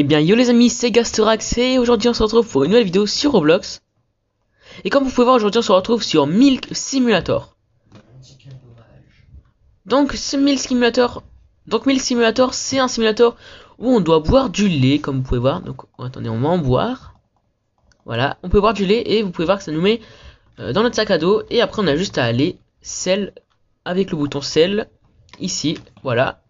Eh bien yo les amis, c'est Gastorax et aujourd'hui on se retrouve pour une nouvelle vidéo sur Roblox. Et comme vous pouvez voir aujourd'hui on se retrouve sur Milk Simulator. Donc ce Milk Simulator, donc Milk Simulator c'est un simulator où on doit boire du lait comme vous pouvez voir. Donc attendez on va en boire. Voilà, on peut boire du lait et vous pouvez voir que ça nous met euh, dans notre sac à dos. Et après on a juste à aller sel avec le bouton sel ici. Voilà,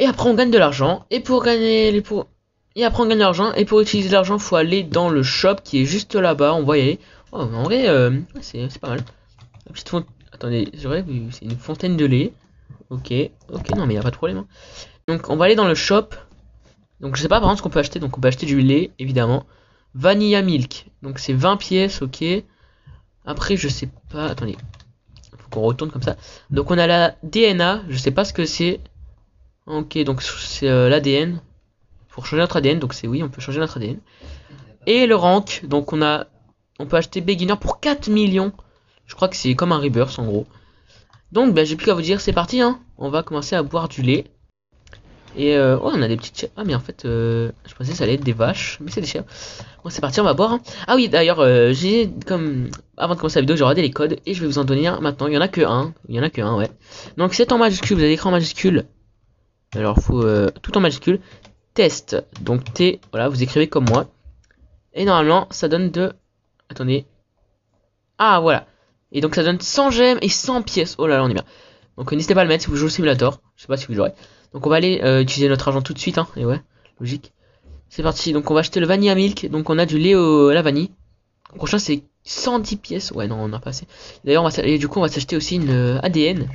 Et après on gagne de l'argent. Et pour gagner les pour et après on gagne de l'argent. Et pour utiliser l'argent, faut aller dans le shop qui est juste là-bas. On voit y aller. Oh, en vrai, euh, c'est pas mal. La petite fontaine. Attendez. C'est une fontaine de lait. Ok, ok, non mais y a pas de problème. Hein. Donc on va aller dans le shop. Donc je sais pas par exemple ce qu'on peut acheter. Donc on peut acheter du lait, évidemment. Vanilla milk. Donc c'est 20 pièces, ok. Après je sais pas. Attendez. Faut qu'on retourne comme ça. Donc on a la DNA. Je sais pas ce que c'est. Ok, donc c'est euh, l'ADN. Pour changer notre ADN, donc c'est oui, on peut changer notre ADN. Et le rank, donc on a, on peut acheter beginner pour 4 millions. Je crois que c'est comme un rebirth en gros. Donc ben, j'ai plus qu'à vous dire, c'est parti, hein. On va commencer à boire du lait. Et euh, oh, on a des petites Ah mais en fait, euh, je pensais que ça allait être des vaches, mais c'est des chèvres. Bon c'est parti, on va boire. Hein. Ah oui, d'ailleurs, euh, j'ai comme avant de commencer la vidéo, j'ai regardé les codes et je vais vous en donner un maintenant. Il y en a que un, il y en a que un, ouais. Donc c'est en majuscule, vous avez l'écran en majuscule. Alors, faut euh, tout en majuscule. Test. Donc T, voilà, vous écrivez comme moi. Et normalement, ça donne de... Attendez. Ah, voilà. Et donc ça donne 100 gemmes et 100 pièces. Oh là là, on est bien. Donc n'hésitez pas à le mettre si vous jouez au simulator. Je sais pas si vous jouerez. Donc on va aller euh, utiliser notre argent tout de suite. Hein. Et ouais, logique. C'est parti. Donc on va acheter le vanilla milk. Donc on a du lait au, la vanille. Le prochain c'est 110 pièces. Ouais, non, on a pas assez. D'ailleurs, on va du coup on va s'acheter aussi une euh, ADN.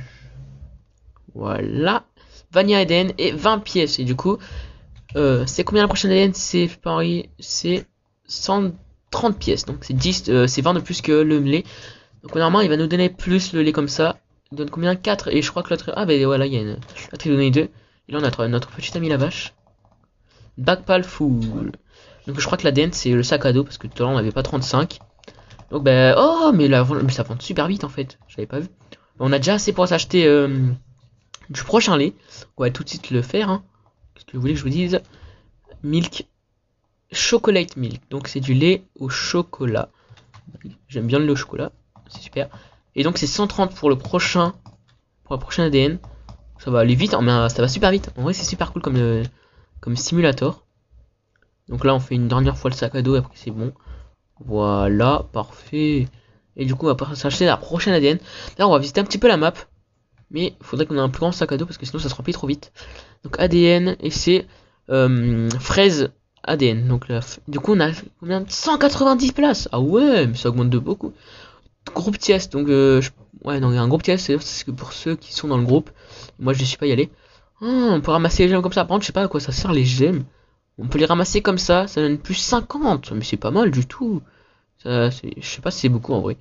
Voilà. Vanilla ADN et 20 pièces. Et du coup, euh, c'est combien la prochaine ADN C'est Paris, c'est 130 pièces. Donc c'est 10, euh, c'est 20 de plus que le lait. Donc normalement, il va nous donner plus le lait comme ça. Il donne combien? 4 Et je crois que l'autre. Ah, ben voilà, il y a une. L'autre, il donné 2. Et là, on a notre, notre petit ami la vache. Backpal full. Donc je crois que l'ADN, c'est le sac à dos. Parce que tout à l'heure, on avait pas 35. Donc ben. Oh, mais, là, ça vend super vite en fait. Je l'avais pas vu. On a déjà assez pour s'acheter. Euh, du prochain lait. On va tout de suite le faire. Hein. Qu'est-ce que vous voulez que je vous dise? Milk. Chocolate milk. Donc c'est du lait au chocolat. J'aime bien le lait au chocolat. C'est super. Et donc c'est 130 pour le prochain. Pour la prochaine ADN. Ça va aller vite. Hein, mais ça va super vite. En vrai c'est super cool comme, euh, comme simulator. Donc là on fait une dernière fois le sac à dos. Après c'est bon. Voilà. Parfait. Et du coup on va s'acheter la prochaine ADN. Là on va visiter un petit peu la map. Mais il faudrait qu'on ait un plus grand sac à dos parce que sinon ça se remplit trop vite. Donc ADN et c'est euh, fraise ADN. Donc là, du coup on a combien? 190 places. Ah ouais, mais ça augmente de beaucoup. Groupe TS, donc euh, ouais, non, il y a un groupe TS, c'est que pour ceux qui sont dans le groupe, moi je ne suis pas y aller. Oh, on peut ramasser les gemmes comme ça. Par contre, je sais pas à quoi ça sert les gemmes. On peut les ramasser comme ça, ça donne plus 50, mais c'est pas mal du tout. Ça, je sais pas si c'est beaucoup en vrai.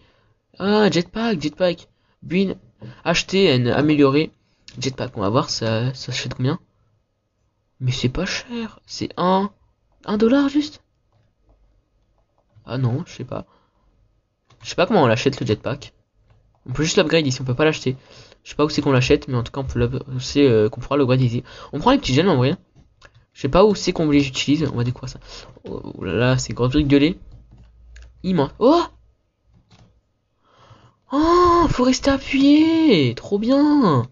Ah, jetpack, jetpack. Bin, acheter et améliorer. Jetpack, on va voir, ça, ça achète combien? Mais c'est pas cher, c'est 1, 1 dollar juste? Ah non, je sais pas. Je sais pas comment on l'achète le jetpack. On peut juste l'upgrade ici, on peut pas l'acheter. Je sais pas où c'est qu'on l'achète, mais en tout cas on peut c'est euh, qu'on pourra l'upgrade ici. On prend les petits gemmes en vrai. Je sais pas où c'est qu'on les utilise, on va découvrir ça. Oh là là, c'est grosse brique de lait. Immense. Oh Oh, faut rester appuyé Trop bien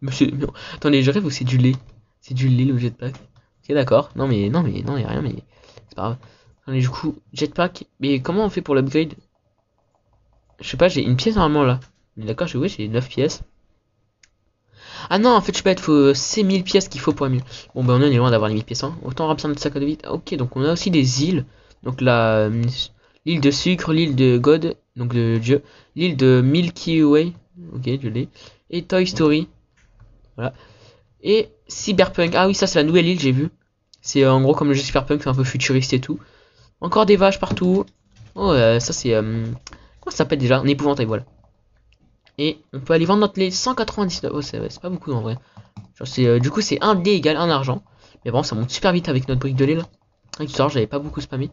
Monsieur, attendez, je rêve ou c'est du lait? C'est du lait le jetpack Ok, d'accord. Non, mais non, mais non, y a rien, mais c'est pas grave. Attendez, du coup, jetpack. Mais comment on fait pour l'upgrade? Je sais pas, j'ai une pièce normalement là. D'accord, je oui, j'ai 9 pièces. Ah non, en fait, je pas, il faut ces 1000 pièces qu'il faut pour mieux. Bon, ben on est loin d'avoir les 1000 pièces. Hein. Autant remplir notre sac à dos vite. Ok, donc on a aussi des îles. Donc la l'île de sucre, l'île de God, donc de Dieu, l'île de Milky Way, ok, je l'ai, et Toy Story, voilà, et Cyberpunk, ah oui, ça c'est la nouvelle île, j'ai vu, c'est en gros comme le jeu Cyberpunk, c'est un peu futuriste et tout, encore des vaches partout, oh, euh, ça c'est, euh, comment ça s'appelle déjà, un épouvantail, voilà, et on peut aller vendre notre lait 199, oh c'est pas beaucoup en vrai, euh, du coup c'est 1 D égale 1 argent, mais bon, ça monte super vite avec notre brique de lait là, avec j'avais pas beaucoup spammé,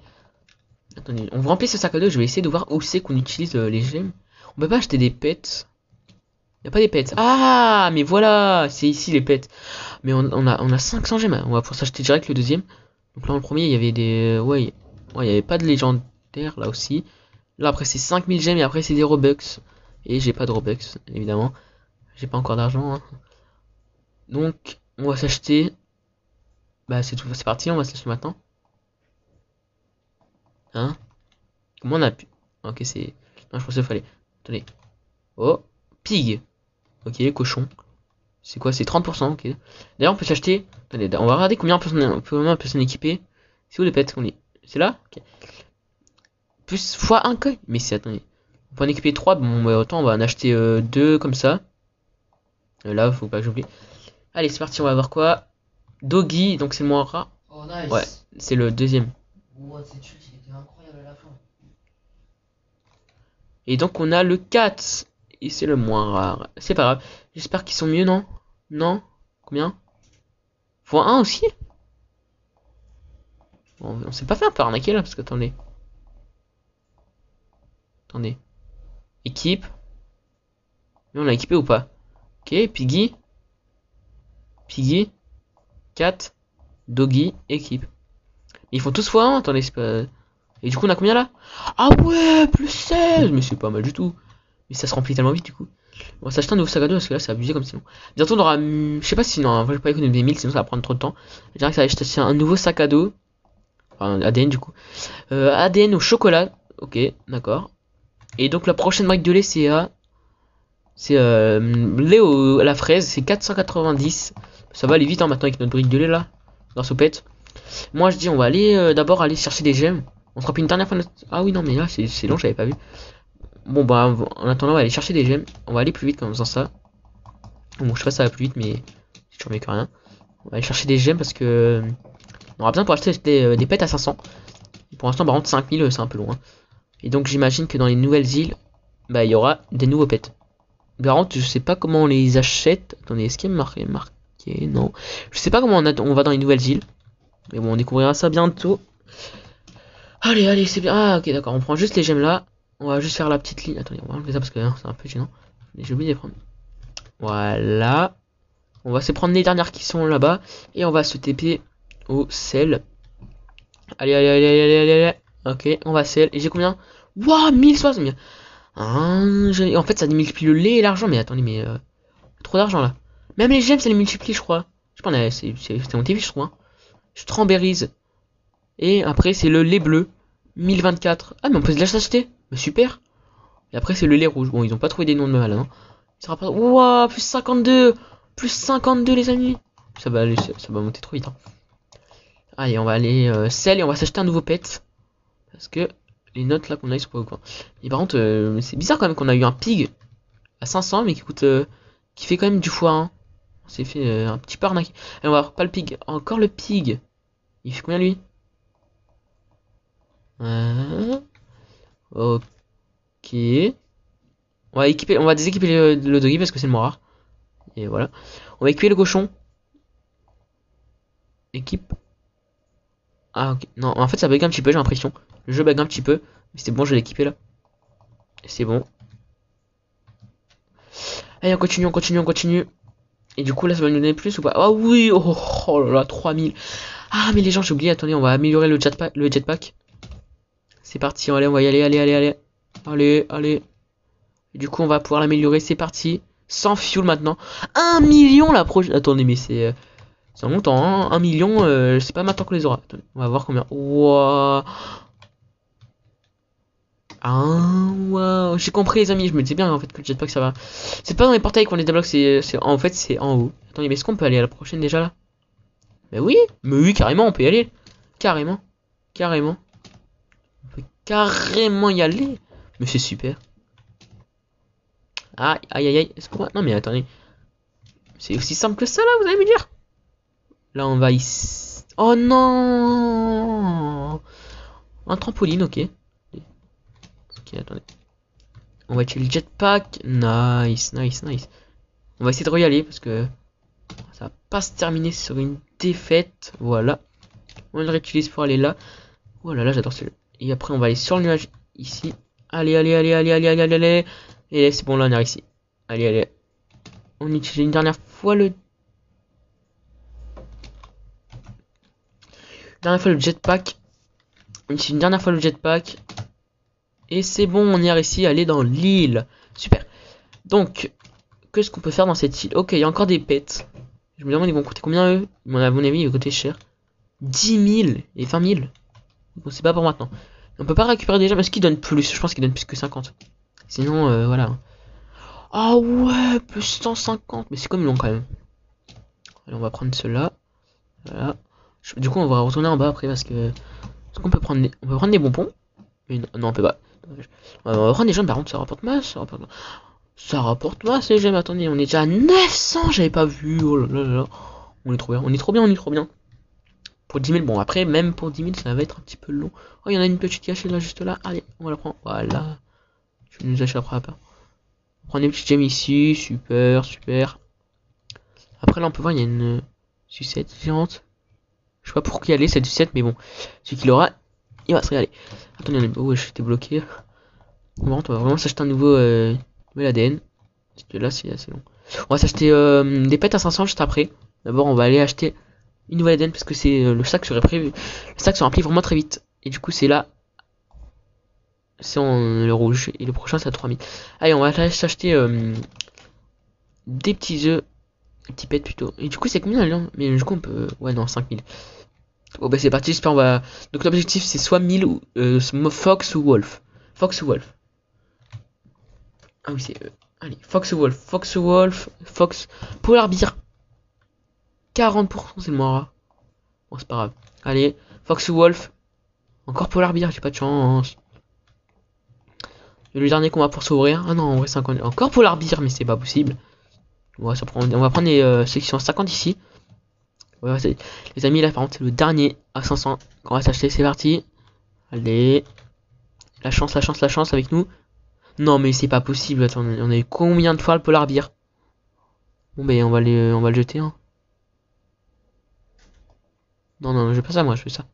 Attendez, on va remplir ce sac à dos, je vais essayer de voir où c'est qu'on utilise euh, les gemmes. On peut pas acheter des pets. Y a pas des pets. Ah, mais voilà, c'est ici les pets. Mais on, a, on a 500 gemmes. On va pouvoir s'acheter direct le deuxième. Donc là, le premier, il y avait des... Ouais, ouais il y avait pas de légendaire là aussi. Là, après, c'est 5000 gemmes et après, c'est des Robux. Et j'ai pas de Robux, évidemment. J'ai pas encore d'argent. Hein. Donc, on va s'acheter... Bah, c'est tout, c'est parti, on va se maintenant. Hein Comment on a pu... Ok, c'est... Non, je pensais qu'il fallait... Attendez. Oh, pig. Ok, cochon. C'est quoi C'est 30%, ok. D'ailleurs, on peut s'acheter... Attendez, on va regarder combien on peut s'en équiper. C'est où les pets qu'on est? C'est là? Ok. Plus fois 1 coin. Mais c'est... Attendez. On peut en équiper 3. Bon, bah, autant on va en acheter 2 euh, comme ça. Euh, là, faut pas que j'oublie. Allez, c'est parti, on va voir quoi? Doggy, donc c'est le moins rare. Oh, nice. Ouais, c'est le deuxième. Et donc on a le 4. Et c'est le moins rare. C'est pas grave. J'espère qu'ils sont mieux, non? Non? Combien? Faut 1 aussi? Bon, On s'est pas fait un peu arnaquer là, parce que attendez. Attendez. Équipe. Mais on l'a équipé ou pas? Ok, Piggy. Piggy. 4. Doggy. Équipe. Ils font tous fois 1, attendez, pas... Et du coup, on a combien là? Ah ouais, plus 16 Mais c'est pas mal du tout. Mais ça se remplit tellement vite du coup. On va s'acheter un nouveau sac à dos parce que là, c'est abusé comme sinon. Bientôt, on aura. Je sais pas si non, je vais pas économiser 1000 sinon ça va prendre trop de temps. Je que un nouveau sac à dos. Enfin, ADN du coup. Euh, ADN au chocolat. Ok, d'accord. Et donc, la prochaine marque de lait, c'est à. C'est euh, lait à la fraise, c'est 490. Ça va aller vite hein, maintenant avec notre brique de lait là, dans soupette. Moi je dis on va aller euh, d'abord aller chercher des gemmes. On se une dernière fois Ah oui, non, mais là, c'est long, j'avais pas vu. Bon, bah, en attendant, on va aller chercher des gemmes. On va aller plus vite en faisant ça. Bon, je sais pas ça va plus vite, mais c'est toujours mieux que rien. On va aller chercher des gemmes parce que... On aura besoin pour acheter des, euh, pets à 500. pour l'instant, par contre, 5000, euh, c'est un peu loin. Et donc, j'imagine que dans les nouvelles îles, bah, il y aura des nouveaux pets. Par contre, je sais pas comment on les achète. Attendez, est-ce qu'il y a marqué, Non. Je sais pas comment on va dans les nouvelles îles. Mais bon, on découvrira ça bientôt. Allez, allez, c'est bien. Ah, ok, d'accord. On prend juste les gemmes là. On va juste faire la petite ligne. Attendez, on va enlever ça parce que hein, c'est un peu gênant. J'ai oublié de les prendre. Voilà. On va se prendre les dernières qui sont là-bas. Et on va se TP au sel. Allez, allez, allez, allez, allez. Ok, on va sel. Et j'ai combien? Waouh, 1060 hein, En fait, ça multiplie le lait et l'argent. Mais attendez, mais... Euh, trop d'argent là. Même les gemmes, ça les multiplie, je crois. Je pense que c'est mon TV, je crois. Hein. Strawberries. Et après, c'est le lait bleu. 1024. Ah, mais on peut déjà s'acheter. Mais super. Et après, c'est le lait rouge. Bon, ils ont pas trouvé des noms de mal, hein. Ça pas... Ouah, plus 52. Plus 52, les amis. Ça va aller, ça va monter trop vite. Hein. Allez, on va aller euh, sel et on va s'acheter un nouveau pet. Parce que les notes là qu'on a, ils sont pas au coin. Et par contre, euh, c'est bizarre quand même qu'on a eu un pig à 500, mais qui coûte. Euh, qui fait quand même du foie. Hein. On s'est fait un petit peu arnaquer. Et on va voir pas le pig. Encore le pig. Il fait combien lui Ok. On va équiper, on va déséquiper le, doggy parce que c'est le moins. Et voilà. On va équiper le cochon. Équipe. Ah ok. Non, en fait ça bug un petit peu, j'ai l'impression. Le jeu bug un petit peu. Mais c'est bon, je l'ai équipé là. C'est bon. Allez, on continue, on continue, on continue. Et du coup, là, ça va nous donner plus ou pas? Ah oh, oui oh, oh, là là, 3000. Ah, mais les gens, j'ai oublié. Attendez, on va améliorer le jetpack. Le jetpack. C'est parti, allez, on va y aller, allez, allez, allez. Allez, allez. du coup, on va pouvoir l'améliorer, c'est parti. Sans fuel maintenant. Un million la prochaine. Attendez, mais c'est. C'est longtemps, hein. Un million, euh, c'est pas maintenant qu'on les aura. on va voir combien. Waouh. Ah, waouh. J'ai compris, les amis. Je me disais bien en fait que le jetpack ça va. C'est pas dans les portails qu'on les débloque, c'est. En fait, c'est en haut. Attendez, mais est-ce qu'on peut aller à la prochaine déjà là? Mais oui, mais oui, carrément, on peut y aller. Carrément. Carrément carrément y aller. Mais c'est super. Aïe, aïe, aïe, aïe. Non, mais attendez. C'est aussi simple que ça, là, vous allez me dire? Là, on va ici. Oh non Un trampoline, ok. Attendez. On va utiliser le jetpack. Nice, nice, nice. On va essayer de aller parce que ça va pas se terminer sur une défaite. Voilà. On le réutilise pour aller là. Oh là j'adore ce jeu. Et après, on va aller sur le nuage ici. Allez, allez, allez, allez, allez, allez, allez. Et c'est bon, là, on est ici. Allez, allez. on utilise une dernière fois le... dernière fois le jetpack. On utilise une dernière fois le jetpack. Et c'est bon, on y a réussi à aller dans l'île. Super. Donc, qu'est-ce qu'on peut faire dans cette île? Ok, il y a encore des pets. Je me demande, ils vont coûter combien eux? À mon avis, ils vont coûter cher. 10 000 et 20 000. Bon, c'est pas pour maintenant. On peut pas récupérer déjà, mais ce qu'ils donnent plus Je pense qu'ils donnent plus que 50. Sinon, euh, voilà. Ah ouais, plus 150. Mais c'est comme long quand même. Allez, on va prendre cela. Voilà. Du coup, on va retourner en bas après parce que. Est-ce qu'on peut prendre. On peut prendre des bonbons Mais non, on peut pas. On va prendre des gemmes, par contre, ça rapporte masse. Ça rapporte, ça rapporte masse les gemmes. Attendez, on est déjà à 900. J'avais pas vu. Oh là là là. On est trop bien. On est trop bien, on est trop bien. Pour 10 000, bon après, même pour 10 000, ça va être un petit peu long. Oh, il y en a une petite cachée là, juste là. Allez, on va la prendre. Voilà. Je nous achèterai après. On prend des petites gemmes ici. Super, super. Après là, on peut voir, il y a une sucette géante. Je sais pas pour qui aller cette sucette, mais bon. Celui qui l'aura, il va se régaler. Attendez, ouais, j'étais bloqué. Bon, on va vraiment s'acheter un nouveau, euh, nouvel ADN. Parce que là, c'est assez long. On va s'acheter euh, des pets à 500 juste après. D'abord, on va aller acheter une nouvelle ADN parce que c'est euh, le sac serait prévu. Le sac se remplit vraiment très vite. Et du coup, c'est là. C'est en le rouge. Et le prochain, c'est à 3000. Allez, on va s'acheter des petits œufs. Des petits pets plutôt. Et du coup, c'est combien là? Mais du coup, on peut. Ouais, non, 5000. Bon, bah, c'est parti. J'espère on va. Donc, l'objectif, c'est soit 1000 ou euh, Fox ou Wolf. Fox ou Wolf. Ah oui, c'est. allez, Fox ou Wolf. Fox ou Wolf. Fox. Polar Beer. 40% c'est le moins. Bon, c'est pas grave. Allez, Fox Wolf. Encore Polar Beer, j'ai pas de chance. Le dernier combat pour s'ouvrir. Ah non, en vrai, 50. Encore Polar Beer, mais c'est pas possible. On va, on va prendre les, euh, à 50 ici. Les amis, là, par contre, c'est le dernier à 500 qu'on va s'acheter. C'est parti. Allez. La chance, la chance, la chance avec nous. Non, mais c'est pas possible. Attends, on a eu combien de fois le Polar Beer Bon, ben, on va, les, on va le jeter. Hein. Non, non, je fais pas ça, moi, je fais ça.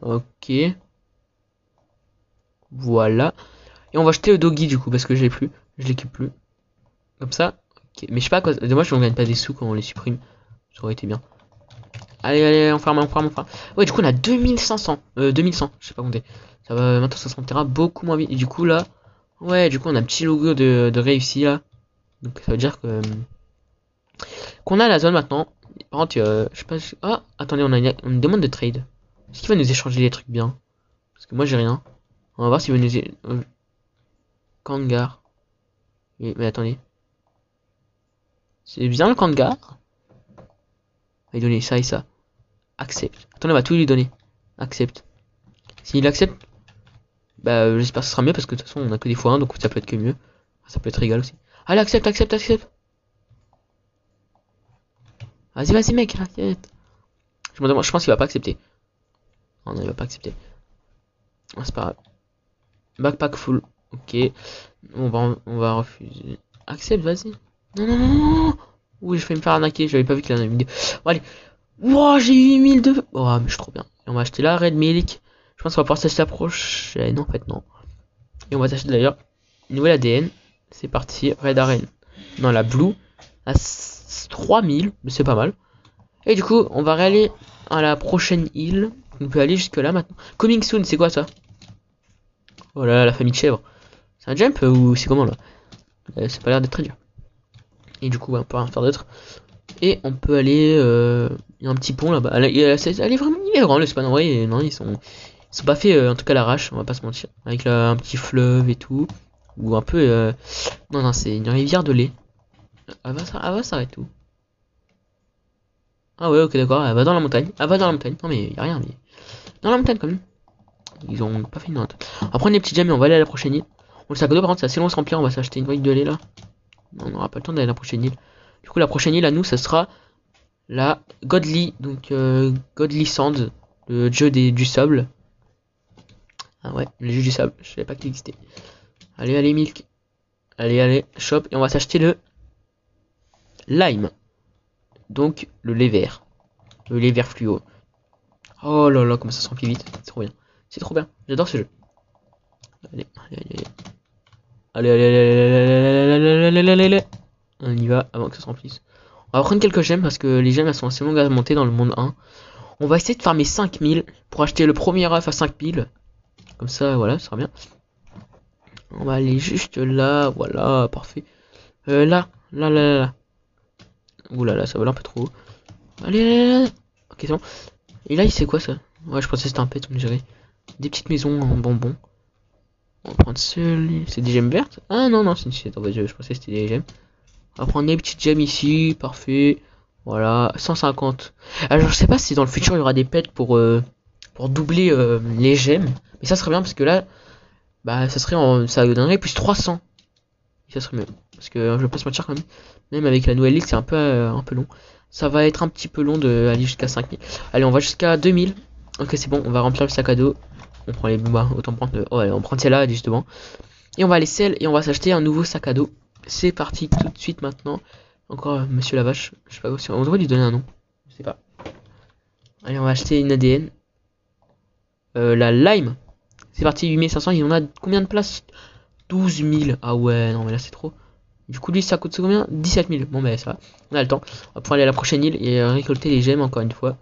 Ok. Voilà. Et on va acheter le doggy, du coup, parce que je l'ai plus. Je l'équipe plus. Comme ça. Mais je sais pas quoi. Dommage on gagne pas des sous quand on les supprime. Ça aurait été bien. Allez, allez, on ferme, on ferme, on ferme. Ouais, du coup, on a 2500. Euh, 2100. Je sais pas compter. Ça va, maintenant, ça se beaucoup moins vite. Et du coup, là. Ouais, du coup, on a un petit logo de, de réussi, là. Donc, ça veut dire que. Qu'on a la zone maintenant. Par contre, euh, je sais pas. Ah, attendez, on a une, demande de trade. Est-ce qu'il va nous échanger les trucs bien? Parce que moi, j'ai rien. On va voir s'il va nous. Euh, Kangar. Mais, mais attendez. C'est bien le Kangar Il va donner ça et ça. Accepte. Attendez, on va tout lui donner. Accepte. S'il accepte, bah j'espère que ce sera mieux parce que de toute façon on a que des fois 1 donc ça peut être que mieux. Ça peut être égal aussi. Allez, accepte, accepte, accepte. Vas-y, vas-y, mec, arrête. Je je pense qu'il va pas accepter. Non, non, il va pas accepter. Ah, c'est pas grave. Backpack full. Ok. On va, on va refuser. Accepte, vas-y. Non, non, non, non. Oui, je vais me faire arnaquer. J'avais pas vu qu'il y en avait une. Bon, allez. Wow, j'ai 8002. Oh, mais je suis trop bien. Et on va acheter la Red Milk. Je pense qu'on va pouvoir s'acheter la prochaine. En fait, non. Et on va s'acheter d'ailleurs une nouvelle ADN. C'est parti. Red Arena. Non, la Blue. La 3000, mais c'est pas mal. Et du coup, on va aller à la prochaine île. On peut aller jusque là maintenant. Coming soon, c'est quoi ça? Oh là là, la famille de chèvres. C'est un jump ou c'est comment là? Euh, C'est pas l'air d'être très dur. Et du coup, on peut rien faire d'autre. Et on peut aller. Euh, il y a un petit pont là-bas. Elle, est vraiment il est grand le span. vrai, non, ils sont, ils sont pas faits euh, en tout cas l'arrache, on va pas se mentir. Avec un petit fleuve et tout. Ou un peu. Non, non, c'est une rivière de lait. Elle va, s'arrêter où Ah ouais, ok, d'accord, elle va dans la montagne. Elle va dans la montagne. Non, mais y a rien, mais. Dans la montagne quand même. Ils ont pas fait une note. On va prendre les petits gemmes et on va aller à la prochaine île. On le sac d'eau, par contre, c'est assez long à se remplir. On va s'acheter une brique de lait là. On n'aura pas le temps d'aller à la prochaine île. Du coup, la prochaine île à nous, ça sera la Godly. Donc, euh, Godly Sand, le jeu du sable. Ah ouais, le jeu du sable. Je savais pas qu'il existait. Allez, allez, Milk. Allez, allez, shop. Et on va s'acheter le lime. Donc le lait vert. Le lait vert fluo. Oh là là, comment ça se vite. C'est trop bien. C'est trop bien. J'adore ce jeu. Allez, allez. Allez, allez, allez, allez, allez, allez, allez, allez. On y va avant que ça se remplisse. On va prendre quelques gemmes parce que les gemmes elles sont assez longues à monter dans le monde 1. On va essayer de farmer 5000 pour acheter le premier œuf à 5000. Comme ça, voilà, ça sera bien. On va aller juste là, voilà, parfait. Euh, là, là, là, là, là. Ouh là là, ça vole un peu trop haut. Allez, allez, allez. Ok, c'est bon. Et là, il sait quoi ça Ouais, je pensais que c'était un pet, on dirait. Des petites maisons en bonbons. On va prendre celui. C'est des gemmes vertes? Ah non, non, c'est une sucette. Je pensais que c'était des gemmes. On va prendre des petites gemmes ici, parfait. Voilà, 150. Alors je sais pas si dans le futur il y aura des pets pour euh, pour doubler euh, les gemmes, mais ça serait bien parce que là, bah ça serait en, ça donnerait plus 300. ça serait mieux parce que je vais pas se mentir quand même. Même avec la nouvelle ligue c'est un peu euh, un peu long. Ça va être un petit peu long de aller jusqu'à 5000. Allez, on va jusqu'à 2000. Ok, c'est bon, on va remplir le sac à dos. On prend les bah, autant prendre oh, on prend celle-là justement. Et on va aller celle et on va s'acheter un nouveau sac à dos. C'est parti tout de suite maintenant. Encore euh, Monsieur la Vache. Je sais pas si on devrait lui donner un nom. Je sais pas. Allez, on va acheter une ADN. Euh, la Lime. C'est parti, 8500. Il en a combien de places? 12 000. Ah ouais, non, mais là c'est trop. Du coup, lui, ça coûte combien? 17 000. Bon, ben ça va. On a le temps. On va pouvoir aller à la prochaine île et récolter les gemmes encore une fois.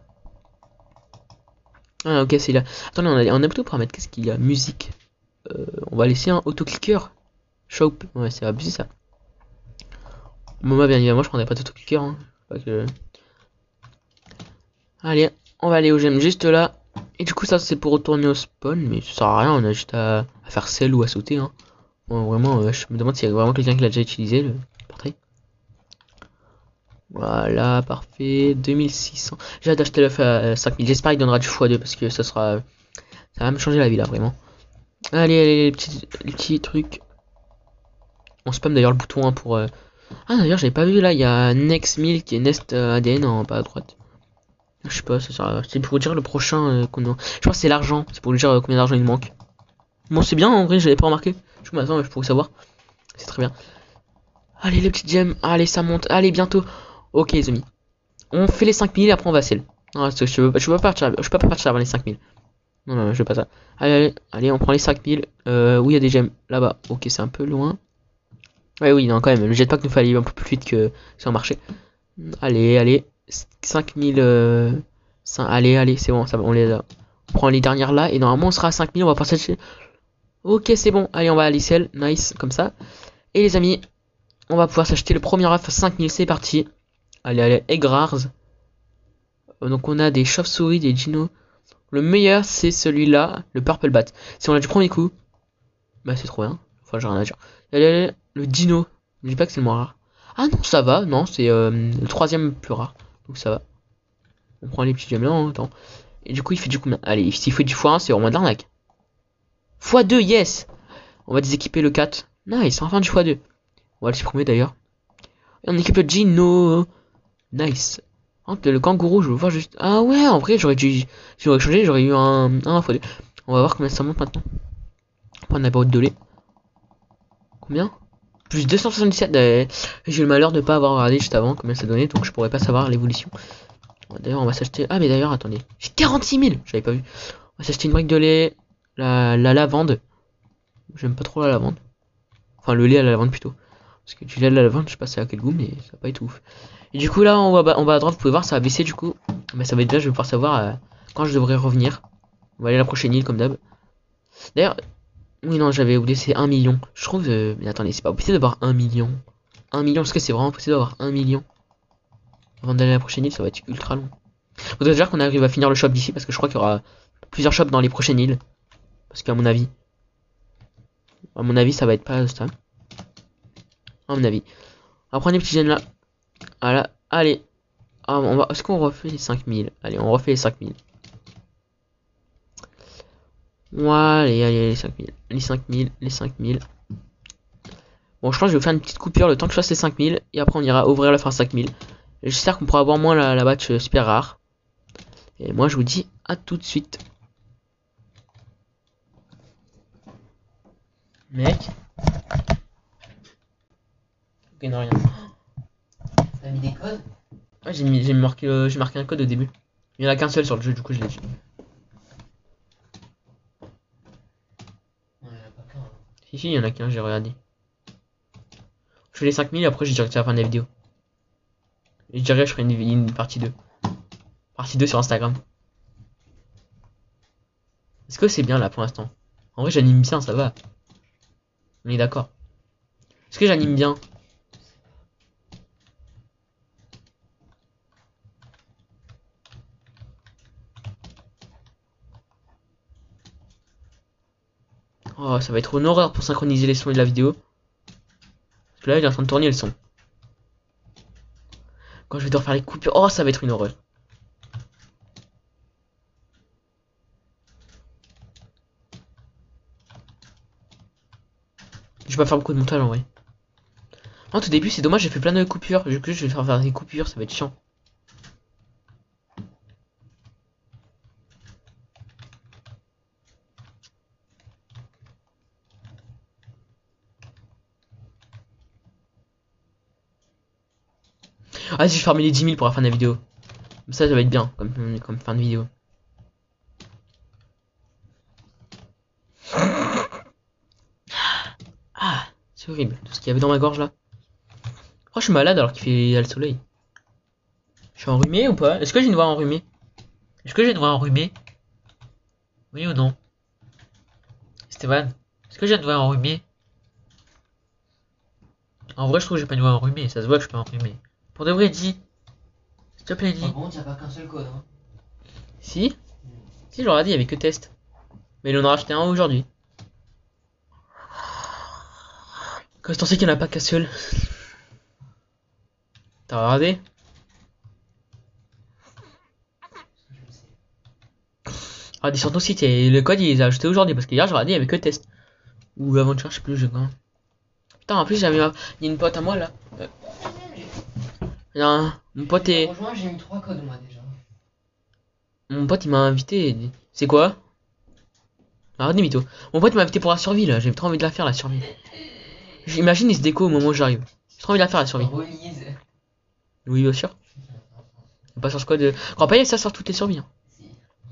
Ah, ok, c'est là. Attendez, on a, on a plutôt mettre qu'est-ce qu'il y a? Musique. on va laisser un autoclicker. Shop. Ouais, c'est abusé ça. Moi, bien évidemment, je prendrais pas tout cliqueur. Hein. Que... Allez, on va aller au gemme juste là. Et du coup, ça c'est pour retourner au spawn, mais ça sert à rien, on a juste à, faire celle ou à sauter. Hein. vraiment, euh, je me demande s'il y a vraiment quelqu'un qui l'a déjà utilisé le. Voilà, parfait. 2600. J'ai hâte d'acheter l'œuf à 5000. J'espère qu'il donnera du x2 parce que ça sera. Ça va me changer la vie là, vraiment. Allez, allez, les petits, trucs. On spam d'ailleurs le bouton hein, pour. Euh, ah d'ailleurs j'avais pas vu là, il y a Next Milk et Nest euh, ADN en bas à droite. Je sais pas, c'est pour dire le prochain euh. Je crois que c'est l'argent, c'est pour lui dire euh, combien d'argent il manque. Bon c'est bien en vrai, j'avais pas remarqué. Je m'attends, je pourrais savoir. C'est très bien. Allez les petites gemmes, allez ça monte, allez bientôt. Ok les amis. On fait les 5000 et après on va sell. Non, je, je, peux, je peux pas partir, je peux pas avant les 5000. Non, non, je veux pas ça. Allez, allez, allez, on prend les 5000. Euh, où il y a des gemmes Là-bas. Ok, c'est un peu loin. Ouais, oui, non, quand même. Le jetpack nous aller un peu plus vite que sur le marché. Allez, allez. 5000. Euh... Allez, allez, c'est bon, ça. On les a. On prend les dernières là. Et normalement, on sera à 5000. On va passer chez. Ok, c'est bon. Allez, on va à l'ICL. Nice, comme ça. Et les amis, on va pouvoir s'acheter le premier raf à 5000. C'est parti. Allez, allez, Egrars. Euh, donc, on a des chauves-souris, des dinos. Le meilleur, c'est celui-là, le Purple Bat. Si on a du premier coup, bah, c'est trop bien. Enfin, j'ai rien à dire. Allez, allez. Le dino. Je dis pas que c'est le moins rare. Ah non, ça va. Non, c'est euh, le troisième plus rare. Donc ça va. On prend les petits gemmes là temps. Et du coup, il fait du combien? Allez, s'il fait du x1, c'est au moins de l'arnaque. x2, yes On va déséquiper le 4. Nice, enfin du x2. On va le supprimer d'ailleurs. Et on équipe le Dino. Nice. le kangourou, je veux voir juste. Ah ouais, en vrai, j'aurais dû. J'aurais changé, j'aurais eu un, un x2. On va voir combien ça monte maintenant. On la boîte de lait. Combien? Plus 277. Euh, j'ai le malheur de pas avoir regardé juste avant combien ça donnait, donc je pourrais pas savoir l'évolution. D'ailleurs, on va s'acheter. Ah, mais d'ailleurs, attendez. J'ai 46 000 J'avais pas vu. On va s'acheter une brique de lait. La, la lavande. J'aime pas trop la lavande. Enfin, le lait à la lavande plutôt. Parce que du lait à la lavande, je sais pas c'est à quel goût, mais ça va pas être ouf. Et du coup, là, on va, on va à droite, vous pouvez voir, ça va baisser du coup. Mais ça va être déjà, je vais pouvoir savoir euh, quand je devrais revenir. On va aller à la prochaine île, comme d'hab. D'ailleurs, oui, non, j'avais oublié, c'est 1 million. Je trouve que... Mais attendez, c'est pas possible d'avoir 1 million. 1 million, est-ce que c'est vraiment possible d'avoir 1 million Avant d'aller à la prochaine île, ça va être ultra long. Faudrait dire qu'on arrive à finir le shop d'ici, parce que je crois qu'il y aura plusieurs shops dans les prochaines îles. Parce qu'à mon avis... À mon avis, ça va être pas ça. À mon avis. On va prendre les petits gènes là. Voilà. Allez. Ah, on va... Est-ce qu'on refait les 5000 Allez, on refait les 5000. Voilà, allez, allez, les 5000. Les 5000, les 5000. Bon, je pense que je vais faire une petite coupure le temps que je fasse les 5000. Et après, on ira ouvrir la fin 5000. J'espère qu'on pourra avoir moins la, la batch super rare. Et moi, je vous dis à tout de suite. Mec. Ok, non, rien. Mis des codes Ouais, j'ai marqué, euh, marqué un code au début. Il y en a qu'un seul sur le jeu, du coup, je l'ai dit. Ici, il y en a qu'un, j'ai regardé. Je fais les 5000 et après je dirais que c'est la fin de la vidéo. Et je dirais que je ferai une, une partie 2. Partie 2 sur Instagram. Est-ce que c'est bien là pour l'instant? En vrai j'anime bien, ça va. On est d'accord. Est-ce que j'anime bien? Oh, ça va être une horreur pour synchroniser les sons et de la vidéo. Parce que là, il est en train de tourner le son. Quand je vais devoir faire les coupures, oh, ça va être une horreur. Je vais pas faire beaucoup de montage en vrai. En tout début, c'est dommage, j'ai fait plein de coupures. Coup, je vais faire des coupures, ça va être chiant. Si je ferme les 10 000 pour la fin de la vidéo. Ça, ça va être bien comme, comme fin de vidéo. Ah, c'est horrible. Tout ce qu'il y avait dans ma gorge là. Oh, je suis malade alors qu'il fait y a le soleil. Je suis enrhumé ou pas? Est-ce que j'ai une voix enrhumée? Est-ce que j'ai une voix enrhumée? Oui ou non? Stéphane Est-ce que j'ai une voix enrhumée? En vrai, je trouve que j'ai pas une voix enrhumée. Ça se voit que je suis pas enrhumé. Pour de vrai, dis. S'il te plaît, dis. Par contre, y a pas qu'un seul code. Hein. Si? Si, je leur ai dit, il y avait que test. Mais il en a racheté un aujourd'hui. Quand qu'on sait qu'il n'y en a pas qu'un seul? T'as regardé? Sais. Ah, dis sur ton site, et le code il les a ajouté aujourd'hui parce qu'hier, je leur ai dit, il y avait que test. Ou avant-hier, je sais plus, je quand. Putain, en plus, j'avais ma... Il y a une pote à moi là. Euh, un- Mon pote est. Rejoins, j'ai mis trois codes moi déjà. Mon pote il m'a invité. C'est quoi? Arrête des mythos. Mon pote m'a invité pour la survie là, j'ai trop envie de la faire la survie. J'imagine il se déco au moment où j'arrive. J'ai trop envie de la faire la survie. Oui, bien sûr. Pas sur ce code. Crois pas ça sur toutes les survies. hein. Si,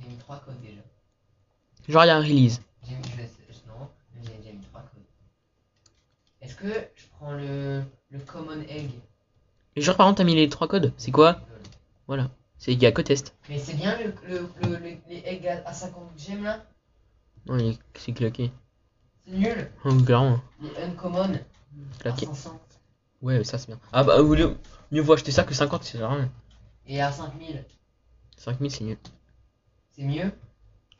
j'ai mis trois codes déjà. Genre il y a un release. J'ai mis, je laisse, je- non, mais j'ai mis trois codes. Est-ce que je prends le, le common egg? Genre par contre t'as mis les trois codes. C'est quoi? Voilà. C'est a que test. Mais c'est bien le, le, le, le- les eggs à, à 50 gemmes là? Non, il est- c'est claqué. C'est nul Oh, clairement. Les uncommon à Claqué. 500 Ouais, mais ça c'est bien. Ah bah mieux, mieux vaut acheter ça que 50, c'est rien. et à 5000 5000 c'est mieux. c'est mieux? Ouais,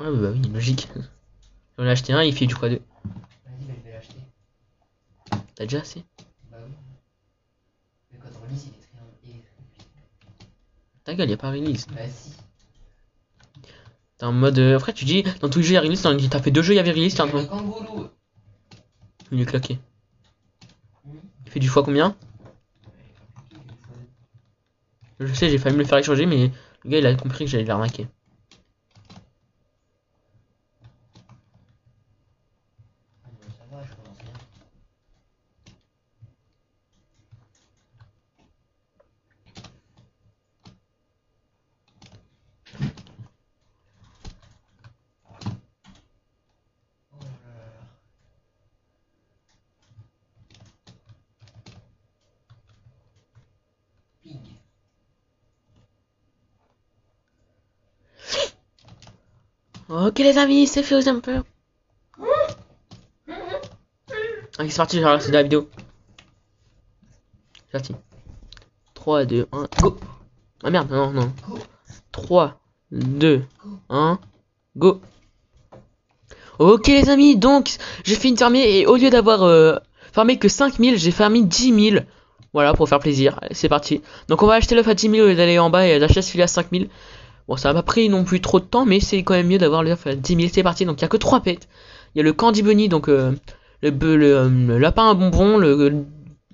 bah, bah oui, logique. J'en ai acheté un, il fait du x2. Vas-y, bah, je vais l'acheter. T'as déjà assez? Il est très, il. Ta gueule, y a pas release. Bah si. T'es en mode. euh, Après, tu dis, dans tous les jeux, il y a release. dans- T'as fait deux jeux, il y avait release. T'es en kangourou. Il est claqué. Hmm. Il fait du fois combien? Je sais, j'ai failli me le faire échanger, mais le gars il a compris que j'allais l'arnaquer. Ah non, ça va, je commence bien. Oh là là. Ping. Ok, les amis, c'est fait un peu. Ok, c'est parti, j'ai relancé de la vidéo. C'est parti. 3, 2, 1, go Ah merde, non, non. Go. 3, 2, 1, go Ok les amis, donc j'ai fini de farmer et au lieu d'avoir euh, farmé que 5000, j'ai farmé 10 000. Voilà, pour faire plaisir. C'est parti. Donc on va acheter l'œuf à 10 000 au lieu d'aller en bas et d'acheter celui à 5000. Bon, ça m'a pris non plus trop de temps, mais c'est quand même mieux d'avoir à 10 000. C'est parti, donc il y a que 3 pets. Il y a le Candy Bunny, donc euh, le, be- le, euh, le lapin à bonbon, le,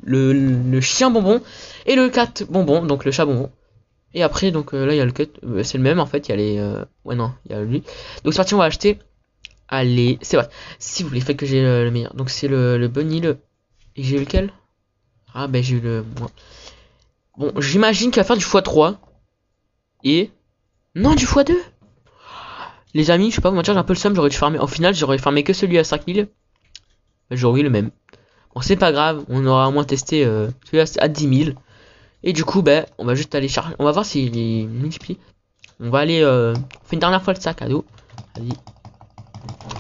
le, le chien bonbon et le cat bonbon, donc le chat bonbon. Et après, donc euh, là, il y a le cut, euh, c'est le même en fait, il y a les. Ouais, non, il y a lui. Donc c'est parti, on va acheter. Allez, c'est vrai. Si vous voulez, faites que j'ai le, le meilleur. Donc c'est le, le bunny, le. Et j'ai eu lequel? Ah, ben j'ai eu le. Bon, j'imagine qu'il va faire du x3. Et. Non, du x2 Les amis, je sais pas vous mentir, j'ai un peu le seum, j'aurais dû farmer. Au final, j'aurais farmé que celui à 5000. Ben, j'aurais eu le même. Bon, c'est pas grave, on aura au moins testé euh, c'est à 10 000. Et du coup, ben, on va juste aller charger. On va voir s'il est multiplié. On va aller. Euh, on fait une dernière fois le sac à dos. Vas-y.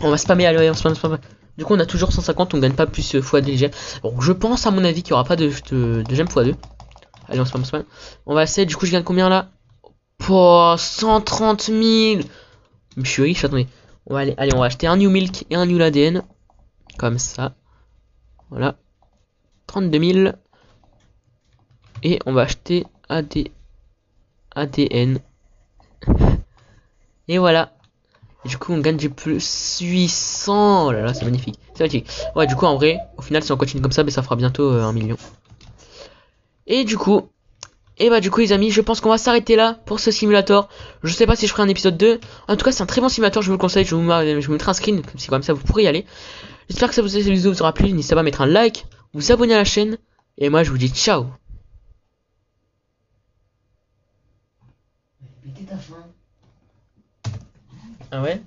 On va spammer, allez, on spam, spam. Du coup, on a toujours 150, on gagne pas plus euh, fois 2 gèmes. Donc, je pense, à mon avis, qu'il y aura pas de, de, de gemmes fois 2. Allez, on spam, spam. On va essayer, du coup, je gagne combien là? Pour 130 000 Je suis riche, attendez. On va aller, allez, on va acheter un New Milk et un New ADN. Comme ça. Voilà. 32 000. Et on va acheter AD... ADN. Et voilà. Du coup, on gagne du plus 800. Oh là là, c'est magnifique. C'est magnifique. Ouais, du coup, en vrai, au final, si on continue comme ça, ben, ça fera bientôt euh, un million. Et du coup, et bah du coup les amis, je pense qu'on va s'arrêter là pour ce simulator. Je sais pas si je ferai un épisode 2. En tout cas, c'est un très bon simulator, je vous le conseille. Je vous, je vous mettrai un screen, si comme ça vous pourrez y aller. J'espère que ça vous, cette vidéo vous aura plu. N'hésitez pas à mettre un like, vous abonner à la chaîne. Et moi, je vous dis ciao. Ah ouais?